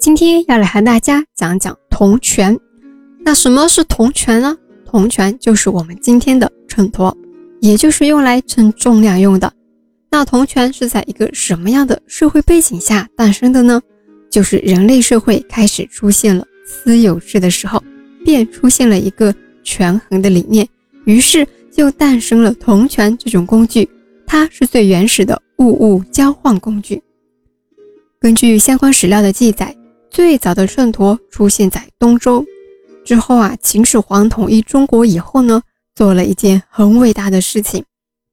今天要来和大家讲讲铜权。那什么是铜权呢？铜权就是我们今天的秤砣，也就是用来称重量用的。那铜权是在一个什么样的社会背景下诞生的呢？就是人类社会开始出现了私有制的时候，便出现了一个权衡的理念，于是就诞生了铜权这种工具。它是最原始的物物交换工具。根据相关史料的记载，最早的秤砣出现在东周。之后啊，秦始皇统一中国以后呢，做了一件很伟大的事情，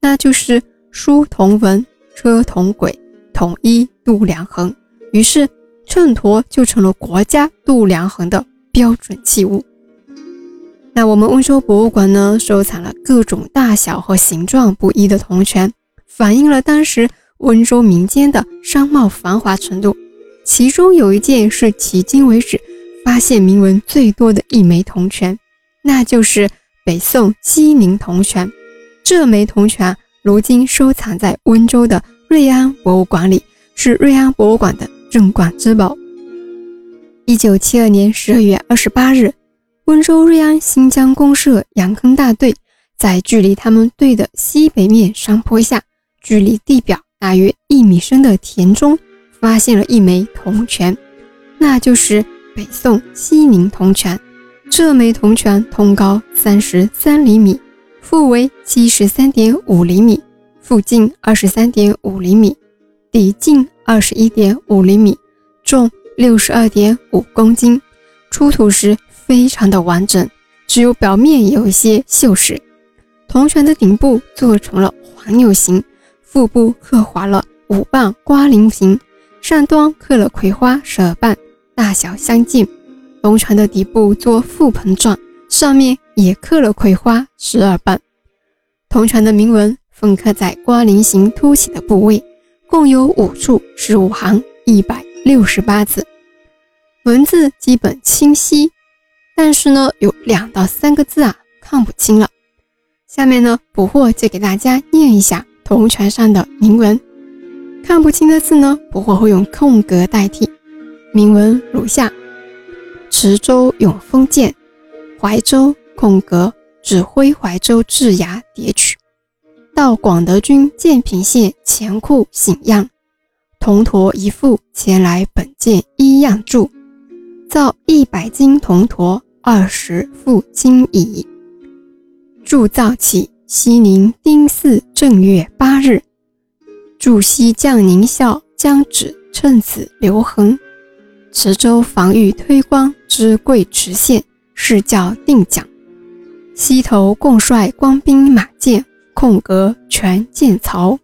那就是书同文，车同轨，统一度量衡。于是，秤砣就成了国家度量衡的标准器物。那我们温州博物馆呢，收藏了各种大小和形状不一的铜钱，反映了当时温州民间的商贸繁华程度。其中有一件是迄今为止。发现铭文最多的一枚铜钱，那就是北宋西宁铜钱。这枚铜钱如今收藏在温州的瑞安博物馆里，是瑞安博物馆的镇馆之宝。一九七二年十二月二十八日，温州瑞安新疆公社杨坑大队在距离他们队的西北面山坡下，距离地表大约一米深的田中，发现了一枚铜权，那就是。北宋西宁铜权，这枚铜权通高三十三厘米，腹围七十三点五厘米，腹径二十三点五厘米，底径二十一点五厘米，重六十二点五公斤。出土时非常的完整，只有表面有一些锈蚀。铜泉的顶部做成了环钮形，腹部刻划了五瓣瓜铃形，上端刻了葵花十二瓣。大小相近，铜船的底部做覆盆状，上面也刻了葵花十二瓣。铜船的铭文分刻在瓜菱形凸起的部位，共有五处十五行一百六十八字，文字基本清晰，但是呢，有两到三个字啊看不清了。下面呢，捕获就给大家念一下铜船上的铭文，看不清的字呢，不过会用空格代替。铭文如下：池州永丰舰，怀州空格指挥怀州治衙叠取，到广德军建平县钱库醒样，铜驼一副前来本舰一样铸，造一百斤铜驼二十副金乙，铸造起西宁丁巳正月八日，驻西将宁校将止趁此留痕。池州防御推光之贵池县是叫定蒋，西头共率官兵马舰空格全舰曹，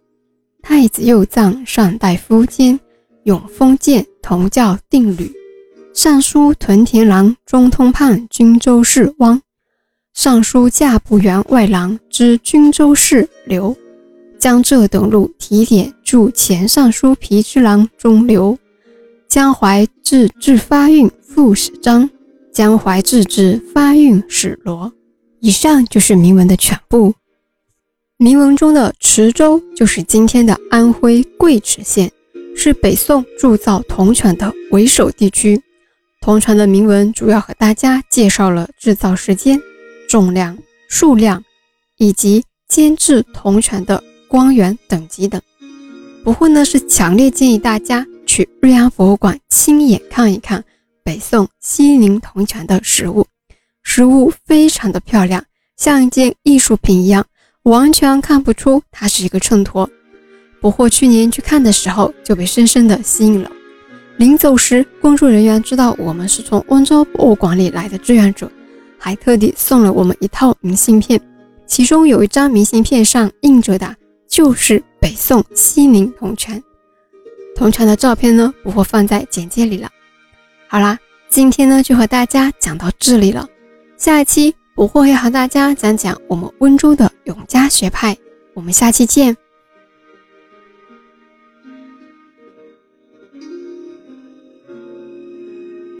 太子右藏上大夫监永丰舰同教定旅，尚书屯田郎中通判军州事汪，尚书驾部员外郎之军州事刘，江浙等路提点驻前尚书皮之郎中刘。江淮制制发运副使张，江淮制制发运使罗。以上就是铭文的全部。铭文中的池州就是今天的安徽贵池县，是北宋铸造铜泉的为首地区。铜泉的铭文主要和大家介绍了制造时间、重量、数量以及监制铜泉的光源等级等。不过呢，是强烈建议大家。去瑞安博物馆亲眼看一看北宋西宁铜钱的实物，实物非常的漂亮，像一件艺术品一样，完全看不出它是一个秤砣。不过去年去看的时候就被深深的吸引了。临走时，工作人员知道我们是从温州博物馆里来的志愿者，还特地送了我们一套明信片，其中有一张明信片上印着的就是北宋西宁铜钱。铜船的照片呢，我会放在简介里了。好啦，今天呢就和大家讲到这里了。下一期我会和大家讲讲我们温州的永嘉学派。我们下期见。